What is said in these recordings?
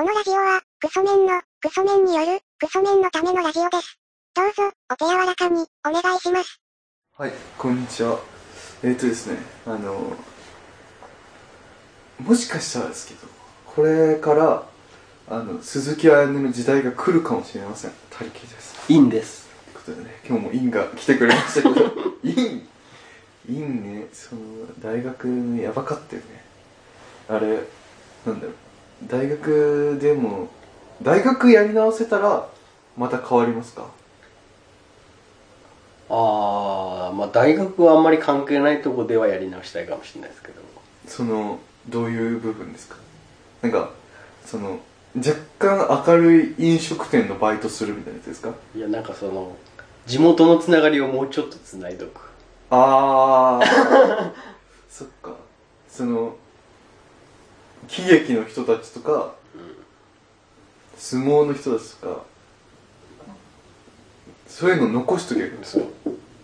このラジオは、クソメンの、クソメンによる、クソメンのためのラジオです。どうぞ、お手柔らかに、お願いします。はい、こんにちは。えっ、ー、とですね、あの、もしかしたらですけど、これから、あの、鈴木彩音の時代が来るかもしれません。他力です。いいんです。ということでね、今日もインが来てくれましたけど、イン、インね、その、大学のやばかったよね。あれ、なんだろう、大学でも、大学やり直せたら、また変わりますか？ああ、まあ大学はあんまり関係ないとこではやり直したいかもしれないですけど。そのどういう部分ですか？なんかその若干明るい飲食店のバイトするみたいなやつですか？いや、なんかその、地元のつながりをもうちょっとつないどく。ああそっかその喜劇の人たちとか、相撲の人たちとかそういうの残しとけばいいのそう。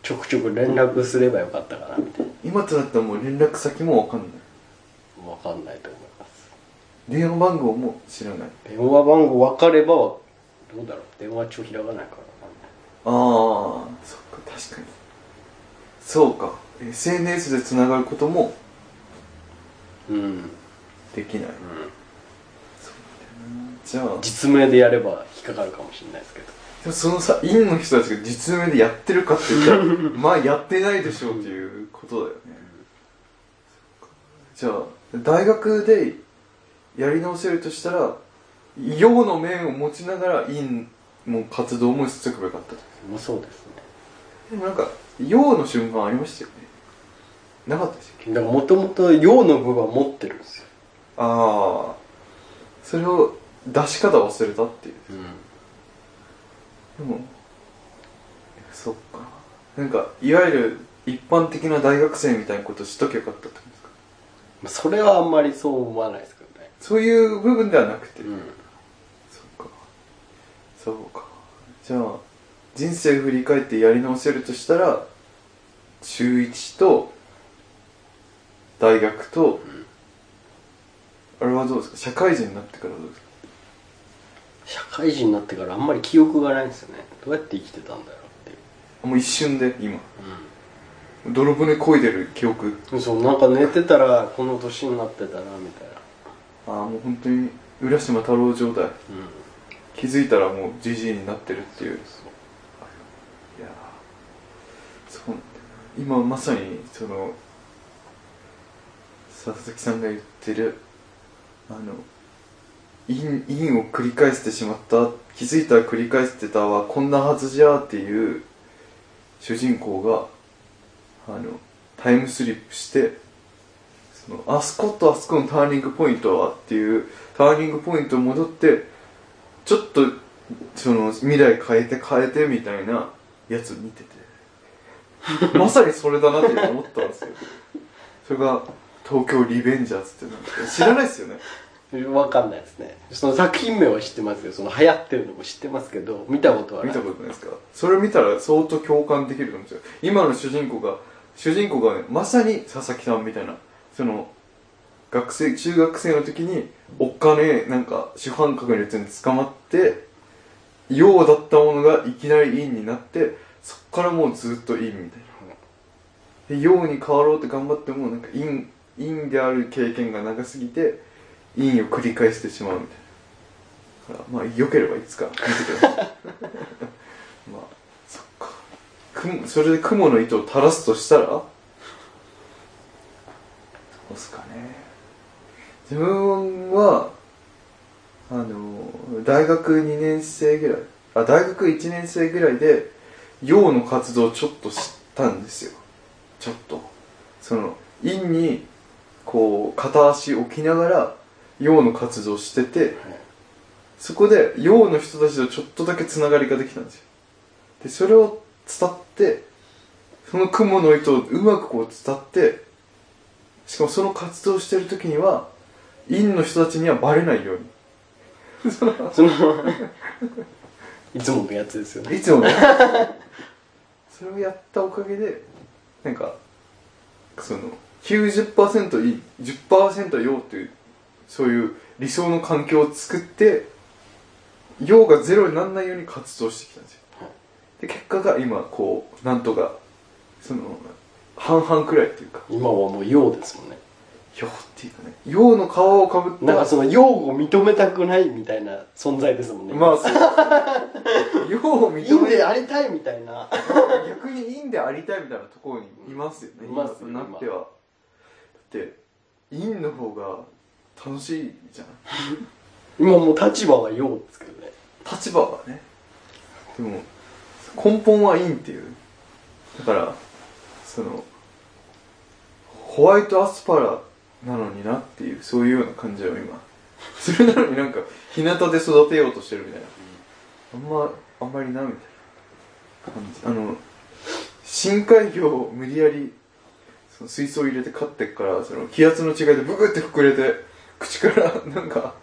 ちょくちょく連絡すればよかったかな、みたい今となったらもう連絡先もわかんないな。わかんないと思います。電話番号も知らない電話番号分かれば、どうだろう。電話帳開かないからな。ああそっか確かにそうか SNS でつながることもうん。うん。できないじゃあで実名でやれば引っかかるかもしれないですけど。もそのさ院の人たちが実名でやってるかって言ったら まあやってないでしょうっていうことだよねじゃあ大学でやり直せるとしたら陽の面を持ちながら院も活動もしとけばよかったとまあそうですね。でもなんか陽の瞬間ありましたよねなかったでしたっけだからもともと陽の部分は持ってるんですよ。ああそれを出し方忘れたっていう。うん。でもそっか。なんかいわゆる一般的な大学生みたいなことしときゃよかったってことですか？まあそれはあんまりそう思わないですけどね。そういう部分ではなくて、うん。そっか。そうか。じゃあ人生振り返ってやり直せるとしたら中1と大学と、あれはどうですか？社会人になってからどうですか？社会人になってからあんまり記憶がないんですよね。どうやって生きてたんだろうっていう。あもう一瞬で？今？泥船漕いでる記憶？うん。そう、なんか寝てたらこの年になってたな、みたいな。ああもう本当に浦島太郎状態うん。気づいたらもうじじいになってるっていういやーそうなんだよな今まさにその佐々木さんが言ってるあの因因を繰り返してしまった気づいたら繰り返してたわこんなはずじゃっていう主人公があのタイムスリップしてそのあそことあそこのターニングポイントはっていうターニングポイント戻ってちょっとその未来変えて変えてみたいなやつ見てて。まさにそれだなって思ったんですよ。それが東京リベンジャーズってなんか知らないですよねわかんないですね。その作品名は知ってますけど、その流行ってるのも知ってますけど、見たことは。見たことないですか？それ見たら相当共感できると思うんですよ今の主人公が主人公がねまさに佐々木さんみたいなその学生中学生の時にお金なんか主犯格のやつに捕まって陽だったものがいきなり陰になってそっからもうずっと陰みたいなで陽に変わろうって頑張ってもなんか陰陰である経験が長すぎて陰を繰り返してしまうみたいな。まあ良ければいつか見てください。まあそっか。それで雲の糸を垂らすとしたらどうっすかね。自分はあの大学2年生ぐらいあ大学1年生ぐらいで陽の活動をちょっと知ったんですよ。ちょっと。その陰にこう片足置きながら陽の活動をしててはいそこで陽の人たちとちょっとだけつながりができたんですよ。でそれを伝ってその雲の糸をうまくこう伝ってしかもその活動をしてる時には陰の人たちにはバレないように。その、いつものやつですよね。いつもねそれをやったおかげでなんかその90%いい10%よっていうそういう理想の環境を作って陽がゼロにならないように活動してきたんですよ。はい。で結果が今こうなんとかその半々くらいっていうか。今はもう陽ですもんね。陽っていうかね陽の皮をかぶった。なんかその陽を認めたくないみたいな存在ですもんね。まあそう。陽を認め陰でありたいみたいな。逆に陰でありたいみたいなところにいますよね、いますよ今となっては。だって陰の方が楽しいじゃん。今もう立場は陽ですけどね。立場はね。でも根本は陰っていう。だからそのホワイトアスパラなのになっていうそういうような感じを今。それなのになんか日向で育てようとしてるみたいな。あんまあんまりなみたいな感じ。あの深海魚を無理やりその水槽入れて飼ってっからその気圧の違いでブクって膨れて口からなんか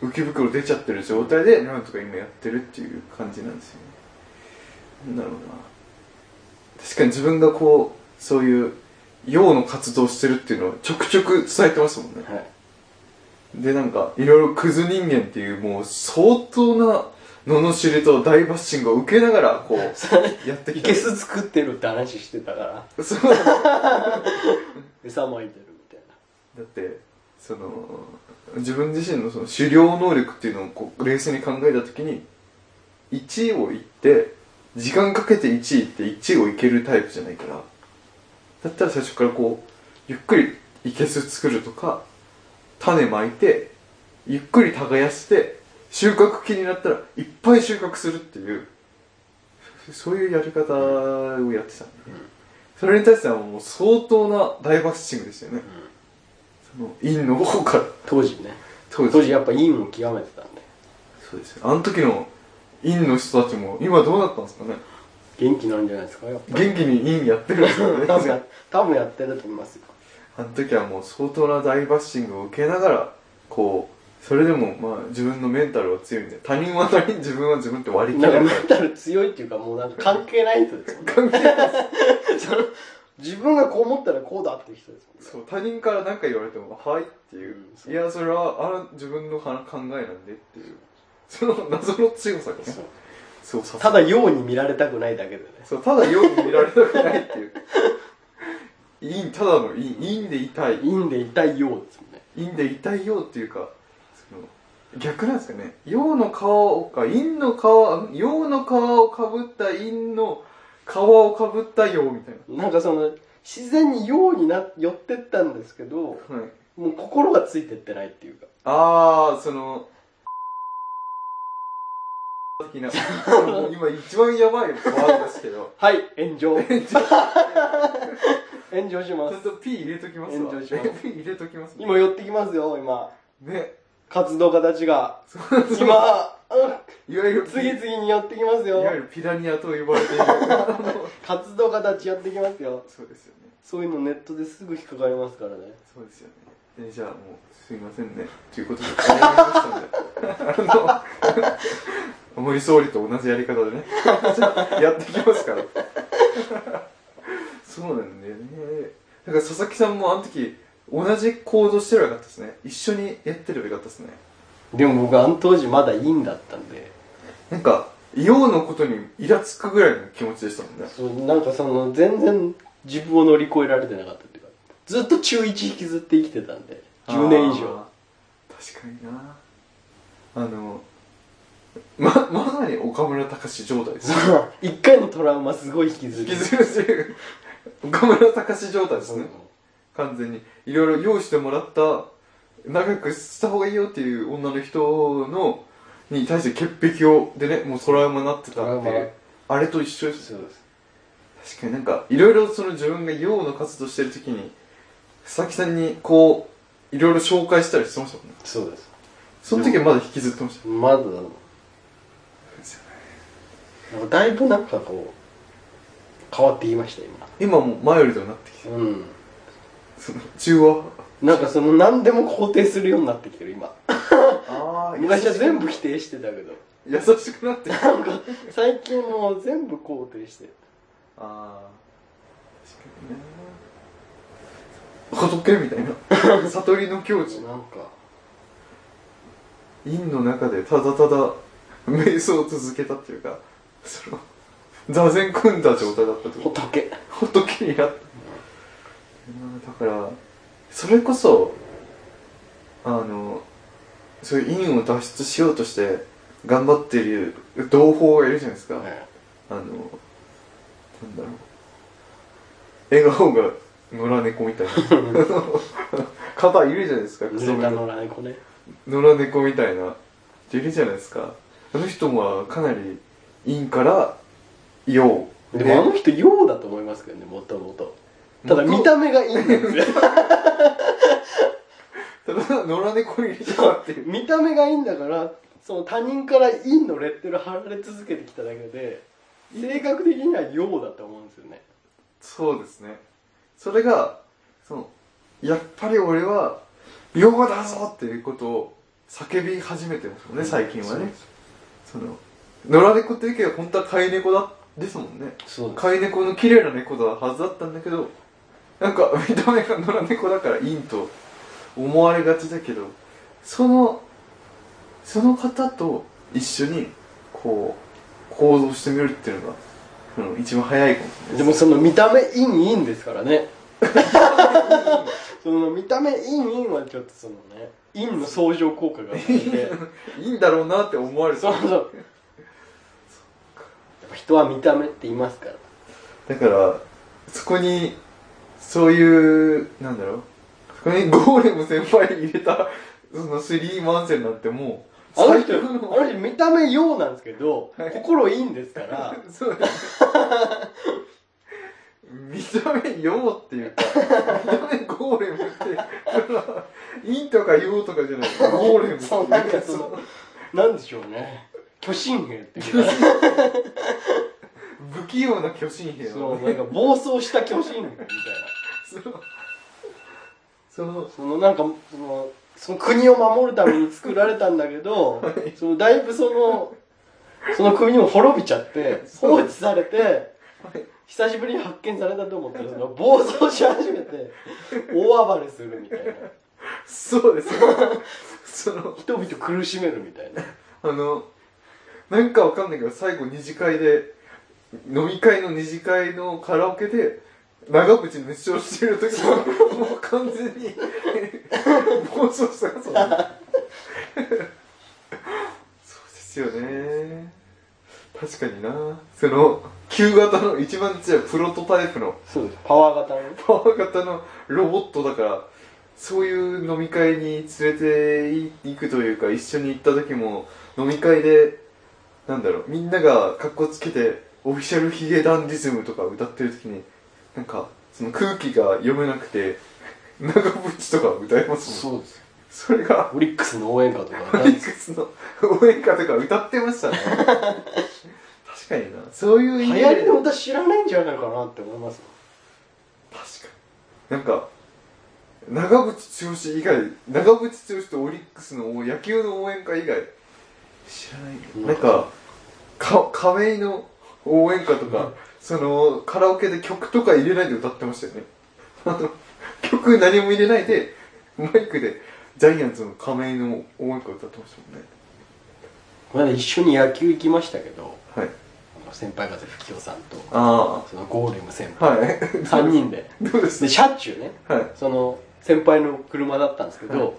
浮き袋出ちゃってる状態でなんとか今やってるっていう感じなんですよね。なんだろうな。確かに自分がこうそういう陽の活動してるっていうのをちょくちょく伝えてますもんね。はい。でなんかいろいろクズ人間っていうもう相当な罵りと大バッシングを受けながらこう やってきた。いけす作ってるって話してたから。そう。だ 餌まいてるみたいな。ってその自分自身のその狩猟能力っていうのをこう冷静に考えた時に1位をいって時間かけて1位って1位をいけるタイプじゃないから。だったら最初からこうゆっくりいけす作るとか種まいてゆっくり耕して収穫期になったらいっぱい収穫するっていうそういうやり方をやってた。んで、ねそれに対してはもう相当な大バッシングですよね、その陰の方から。当時ね。当時。当時やっぱ陰を極めてたんで。そうですよ。あの時の陰の人たちも今どうなったんですかね。元気なんじゃないですかやっぱり。元気に陰やってるんですよね。多分や多分やってると思いますよ。あの時はもう相当な大バッシングを受けながらこうそれでもまあ自分のメンタルは強いんで他人は他人自分は自分って割り切なんかれるかメンタル強いっていうかもうなんか関係ない人ですよ。関係ないその自分がこう思ったらこうだっていう人ですもんね。そう他人から何か言われても「はい」っていう、うんそう。いやそれはあの自分の考えなんでっていう。その謎の強さがねそうそうさただように見られたくないだけでね。そうただ世に見られたくないっていう。陰ただの陰。陰でいたい。陰でいたいようですもんね。陰でいたいようっていうか逆なんですかね。陽の皮をか陰の皮陽の皮をかぶった陰の皮をかぶった陽みたいな。んかその自然にようにな寄ってったんですけどな、はい、もう心がついてってないっていうか。ああその 今一番やばいワードですけど。はい炎上。炎上。します。んと P 入れときますわ。炎上します。P 入れときますね。今寄ってきますよ今。ね活動家たちが今う。んいわゆる次々に寄ってきますよ。いわゆるピラニアと呼ばれている。活動家たち寄ってきますよ。そうですよね。そういうのネットですぐ引っかかりますからね。そうですよね。えじゃあもうすいませんね。ということで終わりましたんで。あの森総理と同じやり方でね。やってきますから。そうなんだよね。だから佐々木さんもあの時同じ行動してればよかったですね。一緒にやってればよかったですね。でも僕あの当時まだ陰だったんで。なんか陽のことにイラつくぐらいの気持ちでしたもんね。そうなんかその全然自分を乗り越えられてなかったっていうかずっと中1引きずって生きてたんで10年以上。確かにな。あのままさに岡村隆史状態ですね。一回のトラウマすごい引きずる。引きずる岡村隆史状態ですね完全にいろいろ用意してもらった仲良くした方がいいよっていう女の人のに対して潔癖をでねもうトラウマになってたっていうあれと一緒です。そうです。確かになんかいろいろその自分が陽の活動してる時に佐々木さんにこういろいろ紹介したりしてましたもんね。そうです。その時はまだ引きずってました。まだなんかだいぶなんかこう変わってきました今。もう前よりとなってきて今うん中和なんかその何でも肯定するようになってきてる今。あ昔は全部否定してたけど。優しくなってなんか最近もう全部肯定してああ確かにね。仏みたいな。悟りの境地。なんか。陰の中でただただ瞑想を続けたっていうかその座禅組んだ状態だったってこと。仏。仏になったうんだからそれこそあのそういう陰を脱出しようとして頑張ってる同胞がいるじゃないですか、あのなんだろう。笑顔が野良猫みたいな。方いるじゃないですか野良猫ね。野良猫みたいな。人いるじゃないですか。あの人はかなり陰から陽。でもあの人陽だと思いますけどねもともとただ見た目がいいんですよ。ただ野良猫に入れちゃうっていう。見た目がいいんだからその他人から陰のレッテル貼られ続けてきただけで性格的には陽だと思うんですよね。そうですね。それがそのやっぱり俺は陽だぞっていうことを叫び始めてますもんね最近はね。その野良猫っていうけど本当は飼い猫だですもんね。飼い猫の綺麗な猫だはずだったんだけどなんか見た目が野良猫だからいいと思われがちだけどそのその方と一緒にこう行動してみるっていうのがその一番早いかもしれない。でもその見た目陰陰ですからね。その見た目陰陰はちょっとそのね陰の相乗効果が生まれて。いいんだろうなって思われてそうそう。やっぱ人は見た目って言いますから。だからそこにそういうなんだろう。そこにゴーレム先輩入れたそのスリーマンセンなんてもうあの人あの人見た目陽なんですけど、はい。心いいんですから。そう。です見た目陽っていうか見た目ゴーレムって陰とか陽とかじゃない。ゴーレムっていそうなんかそのなんでしょうね。巨神兵っていうか。不器用な巨神兵そのうなんか暴走した巨神兵みたいなそのそのそのなんかそのその国を守るために作られたんだけど、そのだいぶそのその国も滅びちゃって放置されて久しぶりに発見されたと思ったらその暴走し始めて大暴れするみたいな。そうです。その人々苦しめるみたいな。あの、なんかわかんないけど、最後二次会で、飲み会の二次会のカラオケで、長渕熱唱してる時も、もう完全に、暴走したから、そんなそうですよね。確かにな。その、旧型の一番強いプロトタイプのそうですパワー型のねパワー型のロボットだから、そういう飲み会に連れて行くというか、一緒に行った時も、飲み会で、なんだろう、みんなが格好つけて、オフィシャルヒゲダンディズムとか歌ってる時に、なんか、その空気が読めなくて、長渕とか歌いますもん。うですそれが、オリックスの応援歌とかオリックスの 応援歌とか歌ってましたね。確かにな。そういう流意味行りの歌知らないんじゃないかなって思います確かになんか長渕剛以外長渕剛とオリックスの野球の応援歌以外知らないうんなんかか亀井の応援歌とか、そのカラオケで曲とか入れないで歌ってましたよね。あ の曲何も入れないでマイクでジャイアンツの亀井の応援歌歌ってましたもんね。まだ一緒に野球行きましたけどはい。先輩風吹雄さんとあそのゴーレム先輩。あはい。3人で。どうです？で車中ねはい。その先輩の車だったんですけど、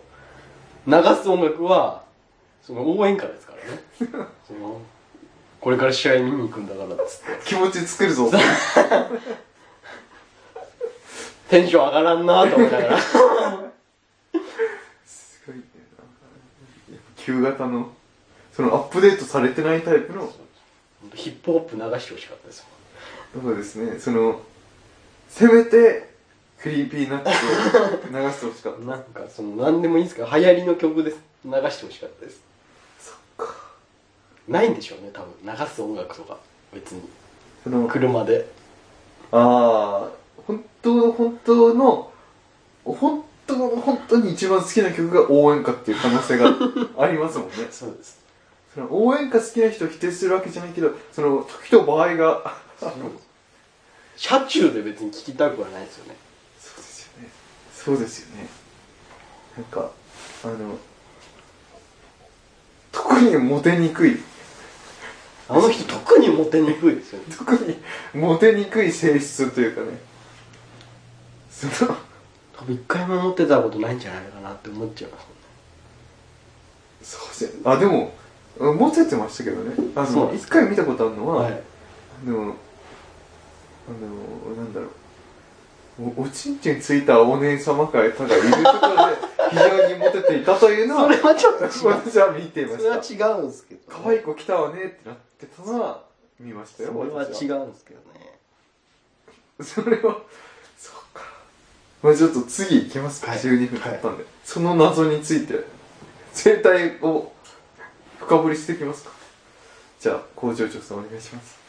流す音楽はその応援歌ですからね。そのこれから試合見に行くんだからっつって。気持ち作るぞ。ってテンション上がらんなと思いながら。すごいね。なんか旧型のそのアップデートされてないタイプの。ヒップホップ流してほしかったですそうですね。そのせめて Creepy Nuts を流してほしかっもんなんかその何でもいいですから流行りの曲です。流してほしかったですないんでしょうね多分。流す音楽とか。別に。その車で。ああ本当本当の本当本当に一番好きな曲が応援歌っていう可能性が ありますもんね。そうです。その応援歌好きな人を否定するわけじゃないけどその時と場合が。車中で別に聴きたくはないですよね。そうですよね。そうですよね。なんかあの特にモテにくいあの人特にモテにくいですよね。特にモテにくい性質というかね。その多分一回も持ってたことないんじゃないかなって思っちゃいますそうであでもモテてましたけどね。あの一回見たことあるのは、はい。でもあのなんだろう。おおちんちんついたお姉様方がいるところで非常にモテていたというのはそれはちょっと違う。私は見ていまそれは違うんですけど、可愛い子来たわねってなってたのは見ましたよそれは私違うんですけどね。それはそうか。まあちょっと次行きますか、はい。12分経ったんで、その謎について。生態を深掘りしていきますか。じゃあ工場長さんお願いします。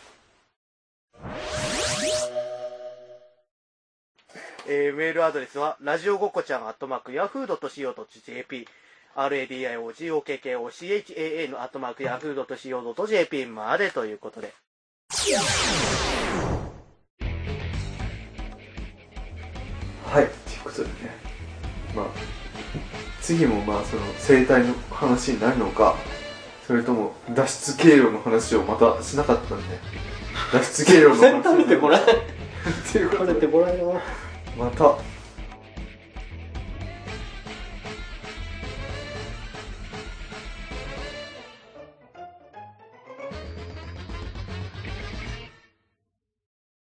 えーメールアドレスは、ラジオごこちゃん、アットマーク、ヤフー .co.jp、radiogokochan、アットマーク、ヤフー .co.jp までということで。はい。ということでね。まあ次もまあその生態の話になるのかそれとも脱出経路の話をまたしなかったんで。脱出経路の話先 食べてこらえ また